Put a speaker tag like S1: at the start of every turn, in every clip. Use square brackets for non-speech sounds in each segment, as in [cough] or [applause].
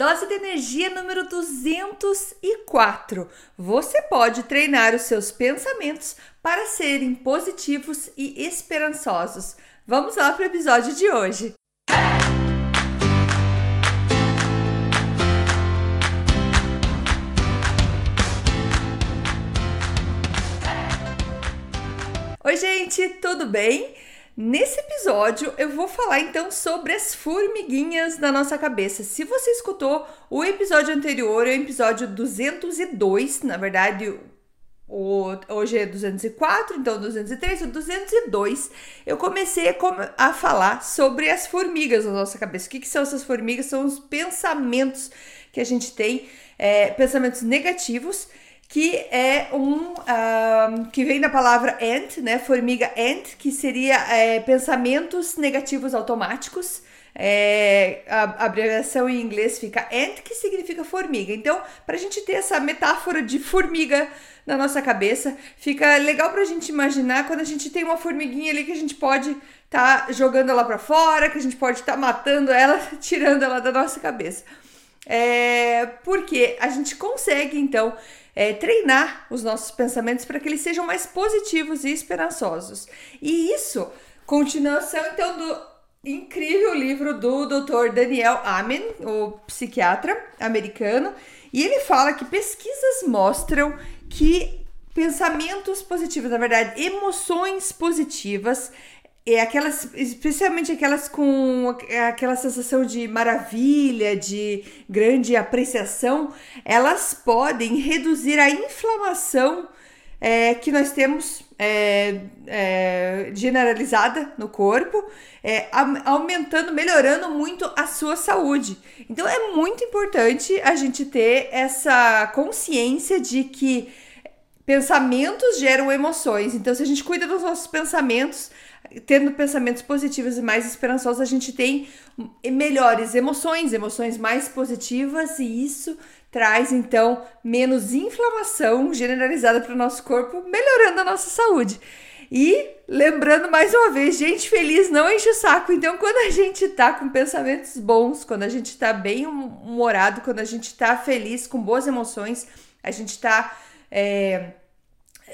S1: Dose de energia número 204. Você pode treinar os seus pensamentos para serem positivos e esperançosos. Vamos lá para o episódio de hoje. Oi, gente, tudo bem? Nesse episódio eu vou falar então sobre as formiguinhas na nossa cabeça. Se você escutou o episódio anterior, é o episódio 202, na verdade, o, hoje é 204, então 203, o 202, eu comecei a, a falar sobre as formigas na nossa cabeça. O que, que, são essas formigas? São os pensamentos que a gente tem, é, pensamentos negativos que é um uh, que vem da palavra ant, né? Formiga ant, que seria é, pensamentos negativos automáticos. É, a, abreviação em inglês fica ant, que significa formiga. Então, para a gente ter essa metáfora de formiga na nossa cabeça, fica legal para a gente imaginar quando a gente tem uma formiguinha ali que a gente pode estar tá jogando ela para fora, que a gente pode estar tá matando ela, [laughs] tirando ela da nossa cabeça. É, porque a gente consegue então é, treinar os nossos pensamentos para que eles sejam mais positivos e esperançosos. E isso, continuação então do incrível livro do Dr. Daniel Amen, o psiquiatra americano, e ele fala que pesquisas mostram que pensamentos positivos, na verdade, emoções positivas, é aquelas, especialmente aquelas com aquela sensação de maravilha, de grande apreciação, elas podem reduzir a inflamação é, que nós temos é, é, generalizada no corpo, é, aumentando, melhorando muito a sua saúde. Então é muito importante a gente ter essa consciência de que pensamentos geram emoções. Então, se a gente cuida dos nossos pensamentos, tendo pensamentos positivos e mais esperançosos, a gente tem melhores emoções, emoções mais positivas, e isso traz então menos inflamação generalizada para o nosso corpo, melhorando a nossa saúde. E lembrando mais uma vez, gente feliz não enche o saco. Então, quando a gente tá com pensamentos bons, quando a gente tá bem humorado, quando a gente tá feliz, com boas emoções, a gente tá é,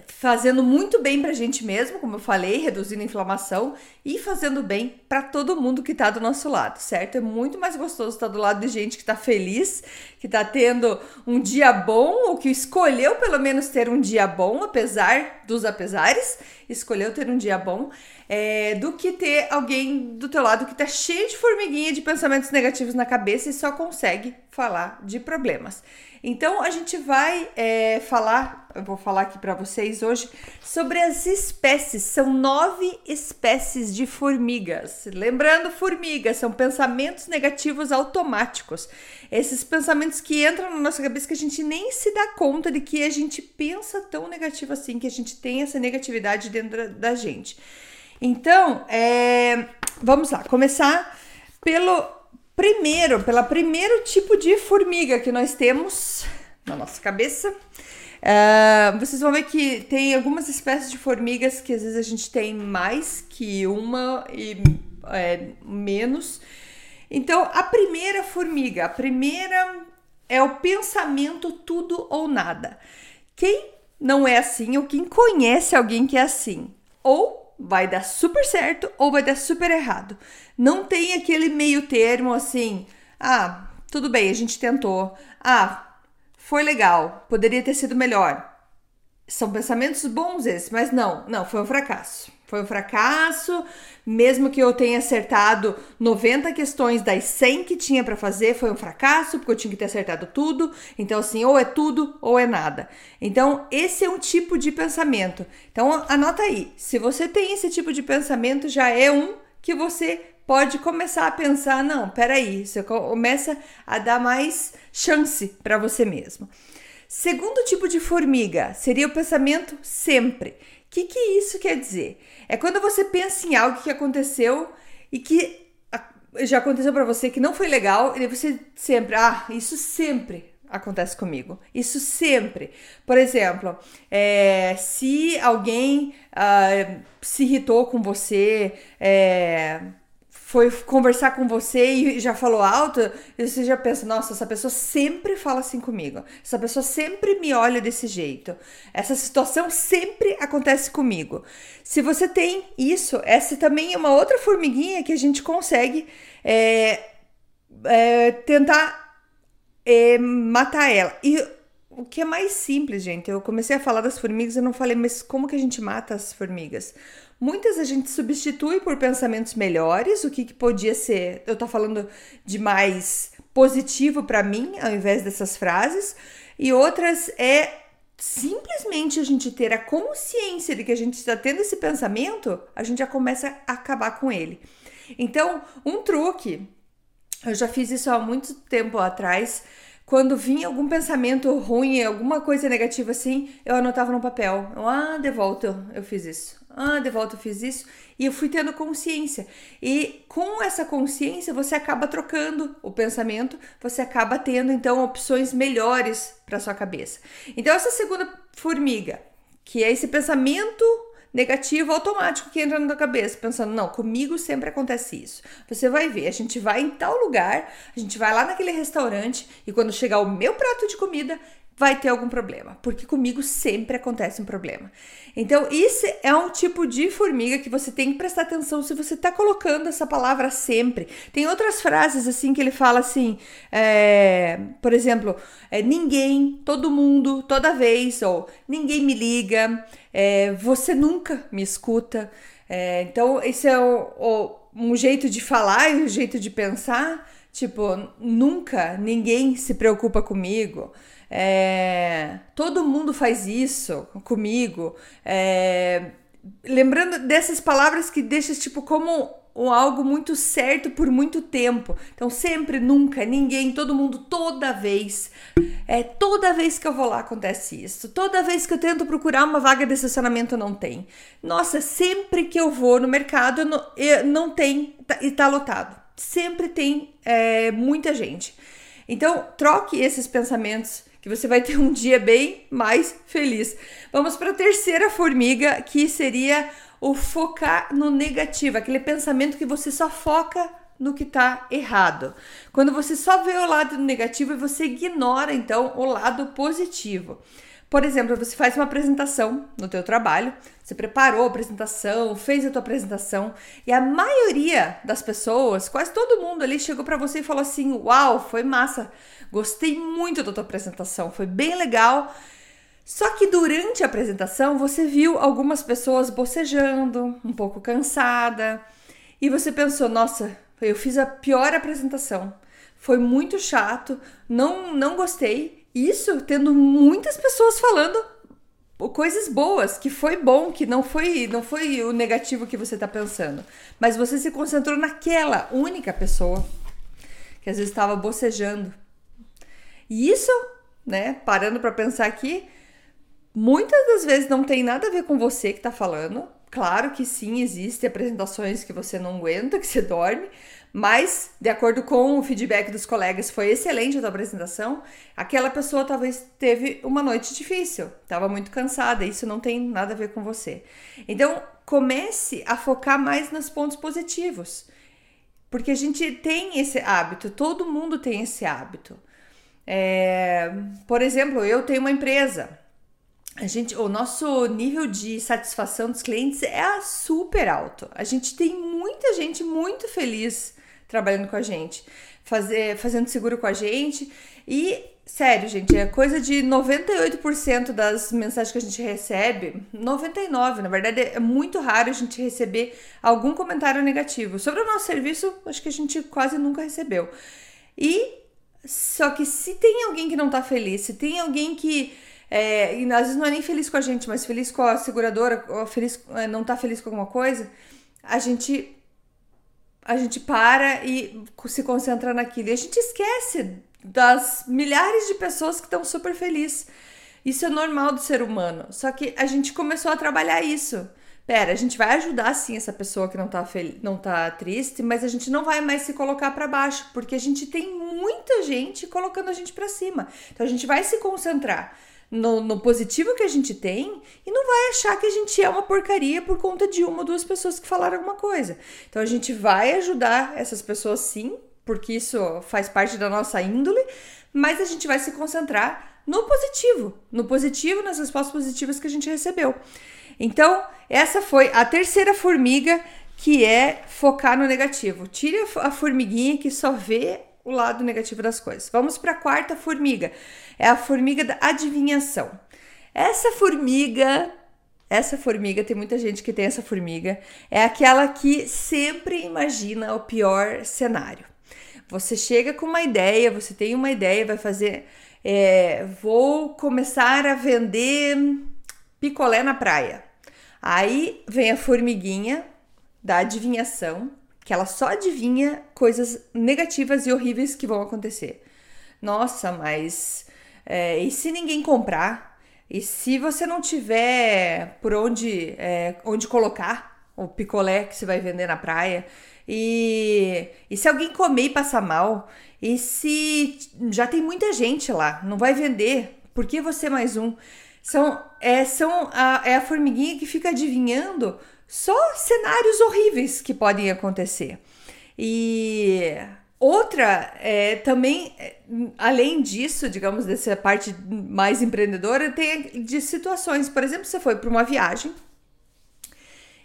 S1: fazendo muito bem pra gente mesmo, como eu falei, reduzindo a inflamação e fazendo bem para todo mundo que tá do nosso lado, certo? É muito mais gostoso estar do lado de gente que tá feliz, que tá tendo um dia bom, ou que escolheu pelo menos ter um dia bom, apesar dos apesares, escolheu ter um dia bom, é, do que ter alguém do teu lado que tá cheio de formiguinha de pensamentos negativos na cabeça e só consegue falar de problemas. Então a gente vai é, falar, eu vou falar aqui para vocês hoje sobre as espécies. São nove espécies de formigas. Lembrando, formigas são pensamentos negativos automáticos. Esses pensamentos que entram na nossa cabeça que a gente nem se dá conta de que a gente pensa tão negativo assim, que a gente tem essa negatividade dentro da gente. Então, é, vamos lá, começar pelo primeiro, pela primeiro tipo de formiga que nós temos na nossa cabeça. Uh, vocês vão ver que tem algumas espécies de formigas que às vezes a gente tem mais que uma e é, menos. Então, a primeira formiga, a primeira é o pensamento tudo ou nada. Quem não é assim ou quem conhece alguém que é assim, ou vai dar super certo ou vai dar super errado. Não tem aquele meio termo assim, ah, tudo bem, a gente tentou. Ah, foi legal, poderia ter sido melhor. São pensamentos bons esses, mas não, não, foi um fracasso. Foi um fracasso, mesmo que eu tenha acertado 90 questões das 100 que tinha para fazer, foi um fracasso, porque eu tinha que ter acertado tudo. Então, assim, ou é tudo ou é nada. Então, esse é um tipo de pensamento. Então, anota aí. Se você tem esse tipo de pensamento, já é um que você pode começar a pensar: não, peraí, você começa a dar mais chance para você mesmo. Segundo tipo de formiga seria o pensamento sempre que, que isso quer dizer? É quando você pensa em algo que aconteceu e que já aconteceu para você que não foi legal, e você sempre, ah, isso sempre acontece comigo. Isso sempre. Por exemplo, é, se alguém uh, se irritou com você, é, foi conversar com você e já falou alto, e você já pensa, nossa, essa pessoa sempre fala assim comigo. Essa pessoa sempre me olha desse jeito. Essa situação sempre acontece comigo. Se você tem isso, essa também é uma outra formiguinha que a gente consegue é, é, tentar é, matar ela. E o que é mais simples, gente, eu comecei a falar das formigas, eu não falei, mas como que a gente mata as formigas? Muitas a gente substitui por pensamentos melhores, o que, que podia ser, eu tô falando de mais positivo para mim, ao invés dessas frases, e outras é simplesmente a gente ter a consciência de que a gente está tendo esse pensamento, a gente já começa a acabar com ele. Então, um truque, eu já fiz isso há muito tempo atrás, quando vinha algum pensamento ruim, alguma coisa negativa assim, eu anotava no papel. Eu, ah, de volta eu fiz isso. Ah, de volta eu fiz isso. E eu fui tendo consciência. E com essa consciência, você acaba trocando o pensamento, você acaba tendo então opções melhores para sua cabeça. Então, essa segunda formiga, que é esse pensamento negativo automático que entra na tua cabeça, pensando, não, comigo sempre acontece isso. Você vai ver, a gente vai em tal lugar, a gente vai lá naquele restaurante e quando chegar o meu prato de comida, vai ter algum problema, porque comigo sempre acontece um problema. Então, isso é um tipo de formiga que você tem que prestar atenção se você está colocando essa palavra sempre. Tem outras frases assim que ele fala assim, é, por exemplo, é, ninguém, todo mundo, toda vez, ou ninguém me liga, é, você nunca me escuta. É, então, esse é o, o, um jeito de falar e um jeito de pensar. Tipo, nunca ninguém se preocupa comigo. É, todo mundo faz isso comigo. É, lembrando dessas palavras que deixas tipo como algo muito certo por muito tempo. Então sempre, nunca, ninguém, todo mundo, toda vez. É toda vez que eu vou lá acontece isso. Toda vez que eu tento procurar uma vaga de estacionamento não tem. Nossa, sempre que eu vou no mercado não, não tem tá, e tá lotado. Sempre tem é, muita gente. Então troque esses pensamentos que você vai ter um dia bem mais feliz. Vamos para a terceira formiga, que seria o focar no negativo, aquele pensamento que você só foca no que está errado. Quando você só vê o lado negativo e você ignora então o lado positivo. Por exemplo, você faz uma apresentação no teu trabalho, você preparou a apresentação, fez a tua apresentação e a maioria das pessoas, quase todo mundo ali chegou para você e falou assim: "Uau, foi massa. Gostei muito da tua apresentação, foi bem legal". Só que durante a apresentação você viu algumas pessoas bocejando, um pouco cansada, e você pensou: "Nossa, eu fiz a pior apresentação. Foi muito chato, não não gostei". Isso tendo muitas pessoas falando coisas boas, que foi bom, que não foi, não foi o negativo que você está pensando. Mas você se concentrou naquela única pessoa que às vezes estava bocejando. E isso, né, parando para pensar aqui, muitas das vezes não tem nada a ver com você que está falando. Claro que sim, existem apresentações que você não aguenta, [laughs] que você dorme, mas, de acordo com o feedback dos colegas, foi excelente a tua apresentação. Aquela pessoa talvez teve uma noite difícil, estava muito cansada, isso não tem nada a ver com você. Então, comece a focar mais nos pontos positivos. Porque a gente tem esse hábito, todo mundo tem esse hábito. É, por exemplo, eu tenho uma empresa. A gente, o nosso nível de satisfação dos clientes é super alto. A gente tem muita gente muito feliz trabalhando com a gente, fazer, fazendo seguro com a gente. E, sério, gente, é coisa de 98% das mensagens que a gente recebe, 99%, na verdade, é muito raro a gente receber algum comentário negativo. Sobre o nosso serviço, acho que a gente quase nunca recebeu. E só que se tem alguém que não tá feliz, se tem alguém que é, e às vezes não é nem feliz com a gente, mas feliz com a seguradora, ou feliz, é, não tá feliz com alguma coisa, a gente a gente para e se concentra naquilo. E a gente esquece das milhares de pessoas que estão super felizes. Isso é normal do ser humano. Só que a gente começou a trabalhar isso. Pera, a gente vai ajudar sim essa pessoa que não tá, não tá triste, mas a gente não vai mais se colocar para baixo, porque a gente tem muita gente colocando a gente para cima. Então a gente vai se concentrar no, no, positivo que a gente tem e não vai achar que a gente é uma porcaria por conta de uma ou duas pessoas que falaram alguma coisa. Então a gente vai ajudar essas pessoas sim, porque isso faz parte da nossa índole, mas a gente vai se concentrar no positivo, no positivo, nas respostas positivas que a gente recebeu. Então, essa foi a terceira formiga que é focar no negativo. Tire a formiguinha que só vê o lado negativo das coisas. Vamos para a quarta formiga. É a formiga da adivinhação. Essa formiga, essa formiga, tem muita gente que tem essa formiga, é aquela que sempre imagina o pior cenário. Você chega com uma ideia, você tem uma ideia, vai fazer. É, vou começar a vender picolé na praia. Aí vem a formiguinha da adivinhação, que ela só adivinha coisas negativas e horríveis que vão acontecer. Nossa, mas é, e se ninguém comprar? E se você não tiver por onde, é, onde colocar o picolé que você vai vender na praia? E, e se alguém comer e passar mal? E se já tem muita gente lá, não vai vender? Por que você mais um? São, é, são a, é a formiguinha que fica adivinhando só cenários horríveis que podem acontecer. E outra é, também, é, além disso, digamos, dessa parte mais empreendedora, tem de situações. Por exemplo, você foi para uma viagem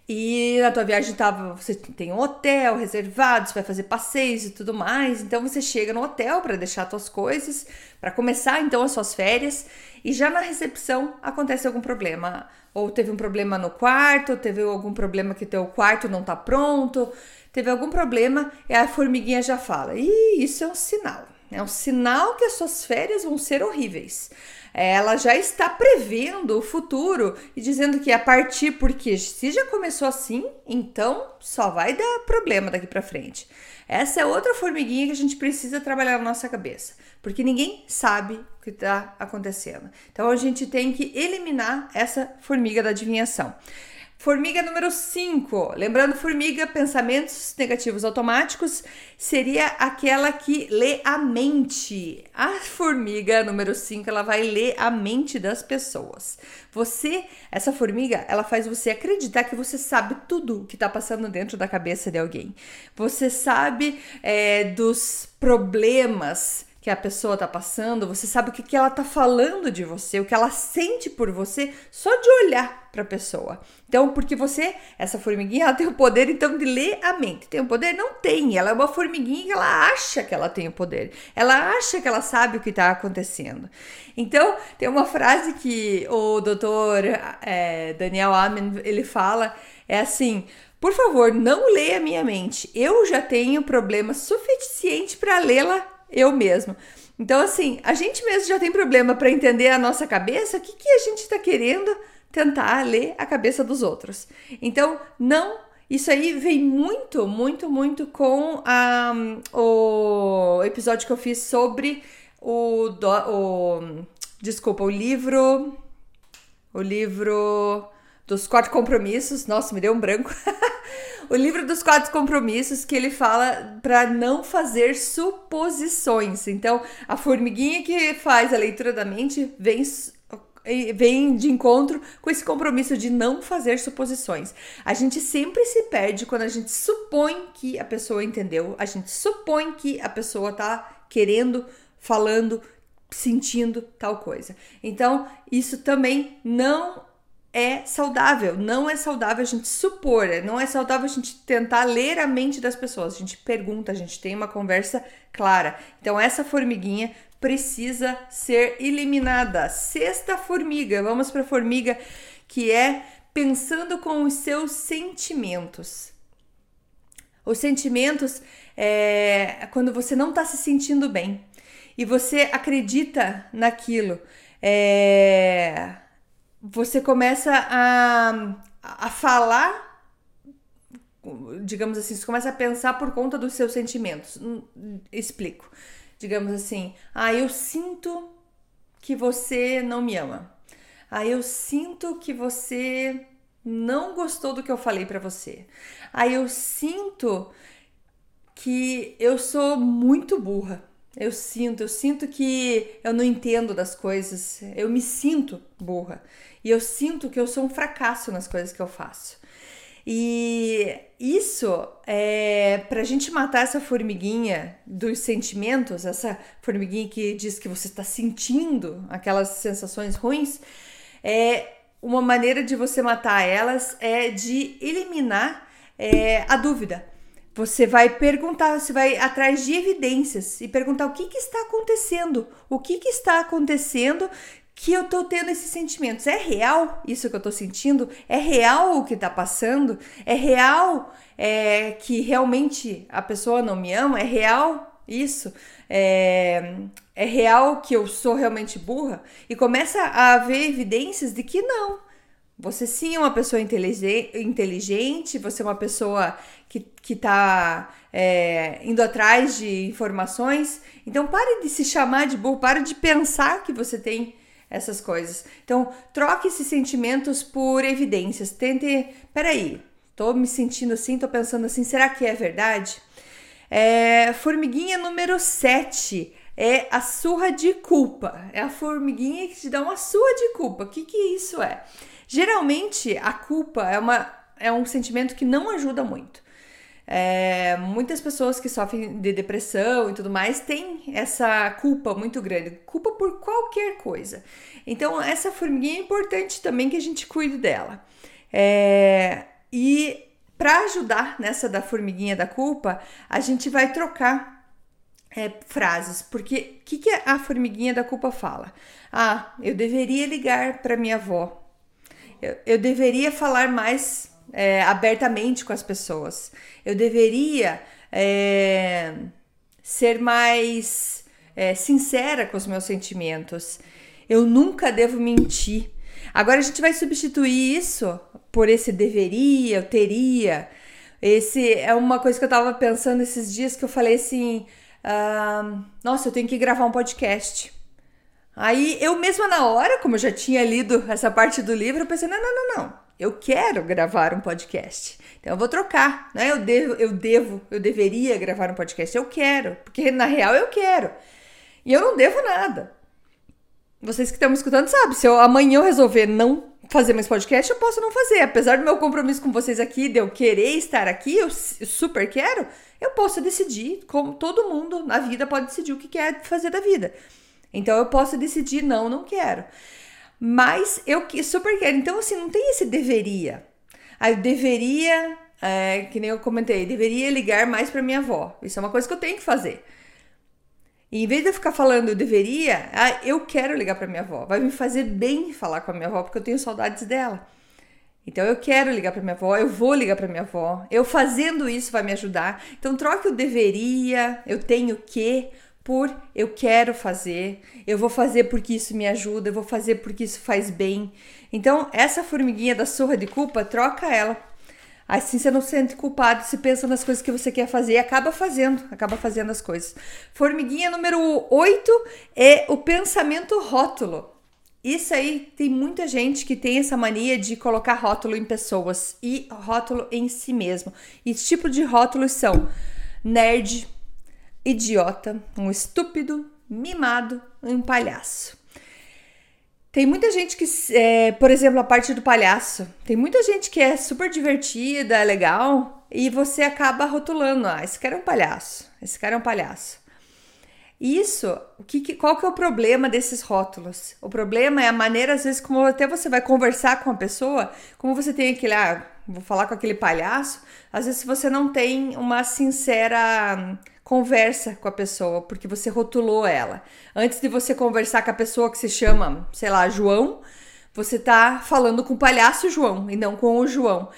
S1: e na tua viagem tava, você tem um hotel reservado, você vai fazer passeios e tudo mais. Então você chega no hotel para deixar suas coisas, para começar então as suas férias, e já na recepção acontece algum problema. Ou teve um problema no quarto, teve algum problema que teu quarto não tá pronto, teve algum problema, e a formiguinha já fala: "Ih, isso é um sinal. É um sinal que as suas férias vão ser horríveis." ela já está prevendo o futuro e dizendo que a partir porque se já começou assim, então só vai dar problema daqui para frente. Essa é outra formiguinha que a gente precisa trabalhar na nossa cabeça, porque ninguém sabe o que está acontecendo. Então a gente tem que eliminar essa formiga da adivinhação. Formiga número 5. Lembrando, formiga, pensamentos negativos automáticos, seria aquela que lê a mente. A formiga número 5, ela vai ler a mente das pessoas. Você, essa formiga, ela faz você acreditar que você sabe tudo o que está passando dentro da cabeça de alguém. Você sabe é, dos problemas que a pessoa tá passando, você sabe o que, que ela tá falando de você, o que ela sente por você, só de olhar para a pessoa. Então, porque você, essa formiguinha, ela tem o poder então de ler a mente. Tem o poder? Não tem. Ela é uma formiguinha que ela acha que ela tem o poder. Ela acha que ela sabe o que está acontecendo. Então, tem uma frase que o doutor é, Daniel Amen, ele fala, é assim... Por favor, não leia minha mente. Eu já tenho problema suficiente para lê-la eu mesmo. Então, assim, a gente mesmo já tem problema para entender a nossa cabeça, o que, que a gente está querendo tentar ler a cabeça dos outros. Então, não. Isso aí vem muito, muito, muito com a, o episódio que eu fiz sobre o, do, o. Desculpa, o livro. O livro dos quatro compromissos. Nossa, me deu um branco. [laughs] o livro dos quatro compromissos que ele fala para não fazer suposições. Então, a formiguinha que faz a leitura da mente vem vem de encontro com esse compromisso de não fazer suposições. A gente sempre se perde quando a gente supõe que a pessoa entendeu, a gente supõe que a pessoa tá querendo, falando, sentindo tal coisa. Então, isso também não é saudável. Não é saudável a gente supor, é, não é saudável a gente tentar ler a mente das pessoas. A gente pergunta, a gente tem uma conversa clara. Então, essa formiguinha precisa ser eliminada. Sexta formiga, vamos para a formiga que é pensando com os seus sentimentos. Os sentimentos é quando você não está se sentindo bem e você acredita naquilo. É, você começa a, a falar, digamos assim, você começa a pensar por conta dos seus sentimentos. Hum, explico. Digamos assim, ah, eu sinto que você não me ama. Ah, eu sinto que você não gostou do que eu falei para você. Ah, eu sinto que eu sou muito burra. Eu sinto, eu sinto que eu não entendo das coisas. Eu me sinto burra. E eu sinto que eu sou um fracasso nas coisas que eu faço. E isso é pra gente matar essa formiguinha dos sentimentos, essa formiguinha que diz que você está sentindo aquelas sensações ruins, é uma maneira de você matar elas é de eliminar é, a dúvida. Você vai perguntar, você vai atrás de evidências e perguntar o que, que está acontecendo, o que, que está acontecendo que eu tô tendo esses sentimentos. É real isso que eu tô sentindo? É real o que tá passando? É real é, que realmente a pessoa não me ama? É real isso? É, é real que eu sou realmente burra? E começa a haver evidências de que não. Você sim é uma pessoa inteligente, você é uma pessoa que, que tá é, indo atrás de informações. Então pare de se chamar de burro, pare de pensar que você tem essas coisas. Então, troque esses sentimentos por evidências. Tente, peraí, tô me sentindo assim, tô pensando assim, será que é verdade? É, formiguinha número 7 é a surra de culpa. É a formiguinha que te dá uma surra de culpa. O que, que isso é? Geralmente, a culpa é, uma, é um sentimento que não ajuda muito. É, muitas pessoas que sofrem de depressão e tudo mais têm essa culpa muito grande, culpa por qualquer coisa. Então, essa formiguinha é importante também que a gente cuide dela. É, e para ajudar nessa da formiguinha da culpa, a gente vai trocar é, frases, porque o que, que a formiguinha da culpa fala? Ah, eu deveria ligar para minha avó. Eu, eu deveria falar mais é, abertamente com as pessoas. Eu deveria é, ser mais é, sincera com os meus sentimentos. Eu nunca devo mentir. Agora a gente vai substituir isso por esse deveria, eu teria. Esse é uma coisa que eu tava pensando esses dias que eu falei assim: ah, nossa, eu tenho que gravar um podcast. Aí eu mesma na hora, como eu já tinha lido essa parte do livro, eu pensei: não, não, não, não eu quero gravar um podcast. Então eu vou trocar, né? Eu devo, eu devo, eu deveria gravar um podcast. Eu quero, porque na real eu quero. E eu não devo nada. Vocês que estão me escutando sabem, se eu amanhã eu resolver não fazer mais podcast, eu posso não fazer. Apesar do meu compromisso com vocês aqui, de eu querer estar aqui, eu super quero, eu posso decidir, como todo mundo na vida pode decidir o que quer fazer da vida. Então eu posso decidir não, não quero. Mas eu super quero. Então, assim, não tem esse deveria. Aí eu deveria, é, que nem eu comentei, deveria ligar mais para minha avó. Isso é uma coisa que eu tenho que fazer. E em vez de eu ficar falando eu deveria, ah, eu quero ligar para minha avó. Vai me fazer bem falar com a minha avó, porque eu tenho saudades dela. Então eu quero ligar para minha avó, eu vou ligar para minha avó. Eu fazendo isso vai me ajudar. Então troque o deveria, eu tenho que por eu quero fazer, eu vou fazer porque isso me ajuda, eu vou fazer porque isso faz bem. Então, essa formiguinha da surra de culpa, troca ela. Assim você não se sente culpado, se pensa nas coisas que você quer fazer e acaba fazendo, acaba fazendo as coisas. Formiguinha número 8 é o pensamento rótulo. Isso aí tem muita gente que tem essa mania de colocar rótulo em pessoas e rótulo em si mesmo. E tipo de rótulos são nerd, idiota, um estúpido, mimado e um palhaço. Tem muita gente que, é, por exemplo, a parte do palhaço, tem muita gente que é super divertida, legal, e você acaba rotulando, ah, esse cara é um palhaço, esse cara é um palhaço. Isso, o que, qual que é o problema desses rótulos? O problema é a maneira, às vezes, como até você vai conversar com a pessoa, como você tem aquele, ah, vou falar com aquele palhaço, às vezes você não tem uma sincera conversa com a pessoa, porque você rotulou ela. Antes de você conversar com a pessoa que se chama, sei lá, João, você tá falando com o palhaço João e não com o João.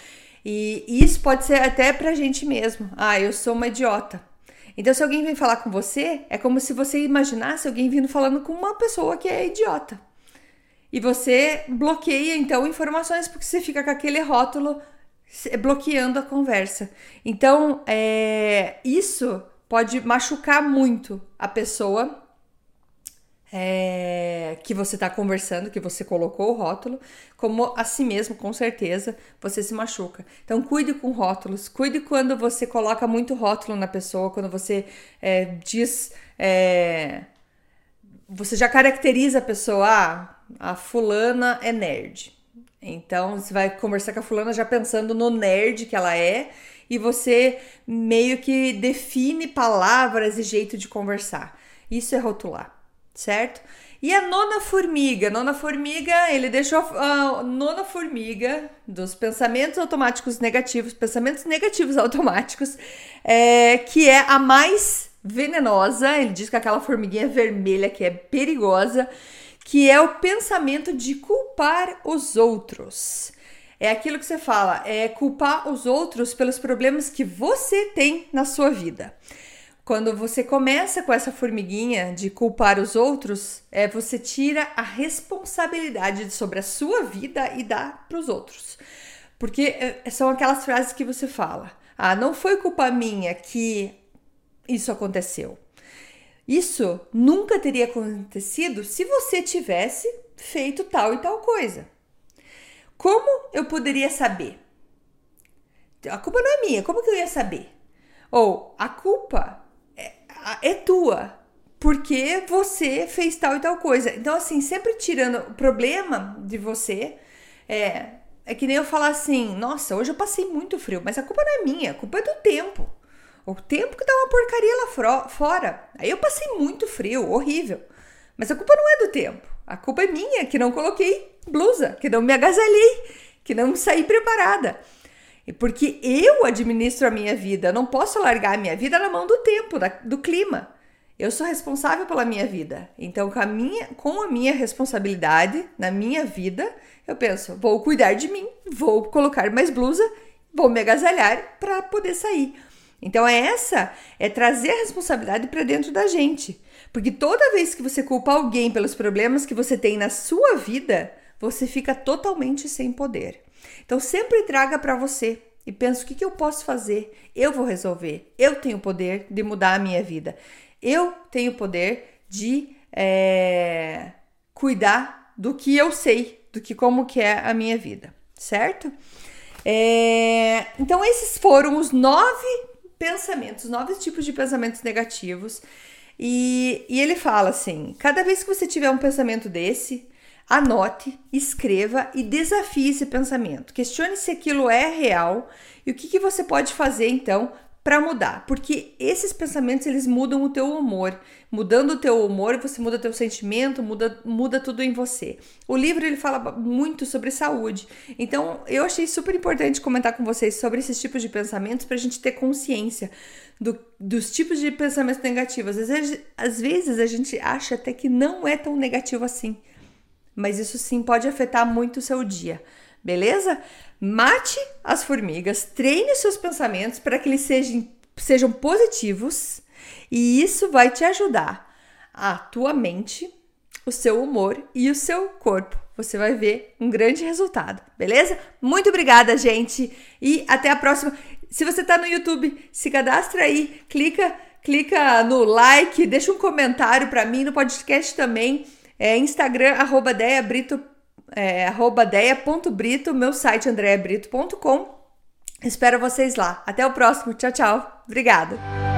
S1: E isso pode ser até pra gente mesmo. Ah, eu sou uma idiota. Então, se alguém vem falar com você, é como se você imaginasse alguém vindo falando com uma pessoa que é idiota. E você bloqueia, então, informações porque você fica com aquele rótulo bloqueando a conversa. Então, é, isso pode machucar muito a pessoa é, que você está conversando, que você colocou o rótulo, como a si mesmo, com certeza, você se machuca. Então, cuide com rótulos, cuide quando você coloca muito rótulo na pessoa, quando você é, diz. É, você já caracteriza a pessoa, ah, a fulana é nerd. Então, você vai conversar com a fulana já pensando no nerd que ela é, e você meio que define palavras e jeito de conversar. Isso é rotular, certo? E a nona formiga? Nona formiga, ele deixou a nona formiga dos pensamentos automáticos negativos, pensamentos negativos [laughs] automáticos, é, que é a mais venenosa. Ele diz que aquela formiguinha vermelha que é perigosa, que é o pensamento de culpar os outros. É aquilo que você fala, é culpar os outros pelos problemas que você tem na sua vida. Quando você começa com essa formiguinha de culpar os outros, é você tira a responsabilidade sobre a sua vida e dá para os outros. Porque é, são aquelas frases que você fala: "Ah, não foi culpa minha que isso aconteceu". Isso nunca teria acontecido se você tivesse feito tal e tal coisa. Como eu poderia saber? A culpa não é minha, como que eu ia saber? Ou a culpa é tua, porque você fez tal e tal coisa. Então, assim, sempre tirando o problema de você, é, é que nem eu falar assim: nossa, hoje eu passei muito frio, mas a culpa não é minha, a culpa é do tempo. O tempo que tá uma porcaria lá fora. Aí eu passei muito frio, horrível. Mas a culpa não é do tempo. A culpa é minha, que não coloquei blusa, que não me agasalhei, que não saí preparada. Porque eu administro a minha vida, não posso largar a minha vida na mão do tempo, da, do clima. Eu sou responsável pela minha vida. Então, com a minha, com a minha responsabilidade na minha vida, eu penso, vou cuidar de mim, vou colocar mais blusa, vou me agasalhar para poder sair. Então, é essa é trazer a responsabilidade para dentro da gente. Porque toda vez que você culpa alguém pelos problemas que você tem na sua vida, você fica totalmente sem poder. Então sempre traga para você e pensa o que, que eu posso fazer. Eu vou resolver. Eu tenho o poder de mudar a minha vida. Eu tenho o poder de é, cuidar do que eu sei, do que como que é a minha vida, certo? É, então esses foram os nove pensamentos, nove tipos de pensamentos negativos. E, e ele fala assim: cada vez que você tiver um pensamento desse, Anote, escreva e desafie esse pensamento. Questione se aquilo é real e o que, que você pode fazer então para mudar, porque esses pensamentos eles mudam o teu humor. Mudando o teu humor, você muda teu sentimento, muda, muda tudo em você. O livro ele fala muito sobre saúde. Então, eu achei super importante comentar com vocês sobre esses tipos de pensamentos para a gente ter consciência do, dos tipos de pensamentos negativos. Às vezes, às vezes a gente acha até que não é tão negativo assim mas isso sim pode afetar muito o seu dia, beleza? Mate as formigas, treine seus pensamentos para que eles sejam, sejam positivos e isso vai te ajudar a tua mente, o seu humor e o seu corpo. Você vai ver um grande resultado, beleza? Muito obrigada, gente, e até a próxima. Se você está no YouTube, se cadastra aí, clica, clica no like, deixa um comentário para mim no podcast também. É Instagram, arroba Deia Brito, é, arroba meu site andreabrito.com. Espero vocês lá. Até o próximo. Tchau, tchau. Obrigada.